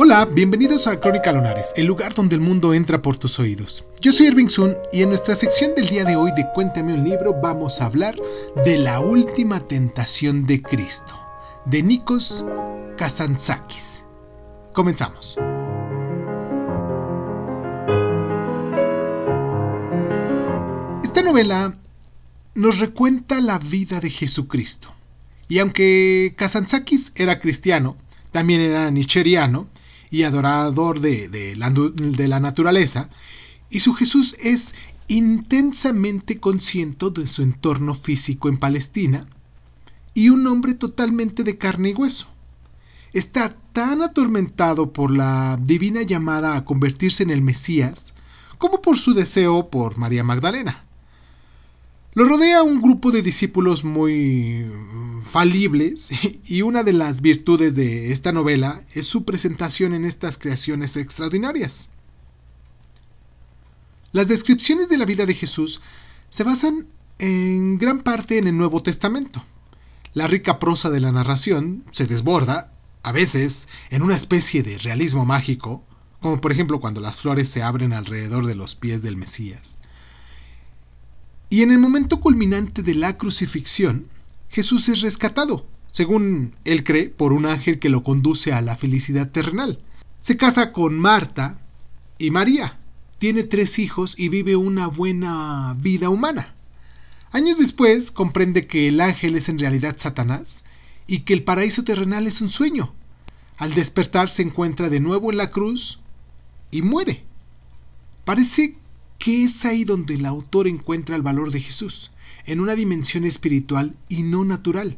Hola, bienvenidos a Crónica Lunares, el lugar donde el mundo entra por tus oídos. Yo soy Irving Sun y en nuestra sección del día de hoy de Cuéntame un libro vamos a hablar de la última tentación de Cristo, de Nikos Kazantzakis. Comenzamos. Esta novela nos recuenta la vida de Jesucristo. Y aunque Kazantzakis era cristiano, también era nicheriano y adorador de, la, de la naturaleza, y su Jesús es intensamente consciente de su entorno físico en Palestina y un hombre totalmente de carne y hueso. Está tan atormentado por la divina llamada a convertirse en el Mesías como por su deseo por María Magdalena. Lo rodea un grupo de discípulos muy falibles y una de las virtudes de esta novela es su presentación en estas creaciones extraordinarias. Las descripciones de la vida de Jesús se basan en gran parte en el Nuevo Testamento. La rica prosa de la narración se desborda, a veces, en una especie de realismo mágico, como por ejemplo cuando las flores se abren alrededor de los pies del Mesías. Y en el momento culminante de la crucifixión, Jesús es rescatado, según él cree, por un ángel que lo conduce a la felicidad terrenal. Se casa con Marta y María, tiene tres hijos y vive una buena vida humana. Años después comprende que el ángel es en realidad Satanás y que el paraíso terrenal es un sueño. Al despertar se encuentra de nuevo en la cruz y muere. Parece que es ahí donde el autor encuentra el valor de Jesús, en una dimensión espiritual y no natural.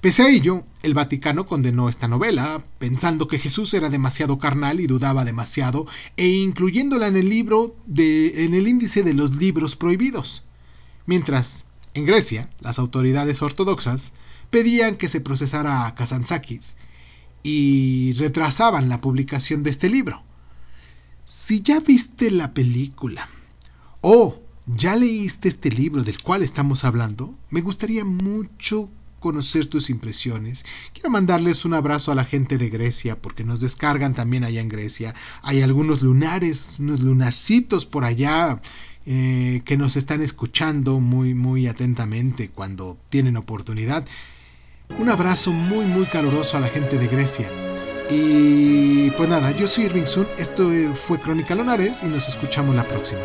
Pese a ello, el Vaticano condenó esta novela, pensando que Jesús era demasiado carnal y dudaba demasiado, e incluyéndola en el libro de, en el índice de los libros prohibidos. Mientras, en Grecia, las autoridades ortodoxas pedían que se procesara a Kazantzakis y retrasaban la publicación de este libro. Si ya viste la película o ya leíste este libro del cual estamos hablando, me gustaría mucho conocer tus impresiones. Quiero mandarles un abrazo a la gente de Grecia porque nos descargan también allá en Grecia. Hay algunos lunares, unos lunarcitos por allá eh, que nos están escuchando muy, muy atentamente cuando tienen oportunidad. Un abrazo muy, muy caluroso a la gente de Grecia. Y pues nada, yo soy Irving Sun, esto fue Crónica Lonares y nos escuchamos la próxima.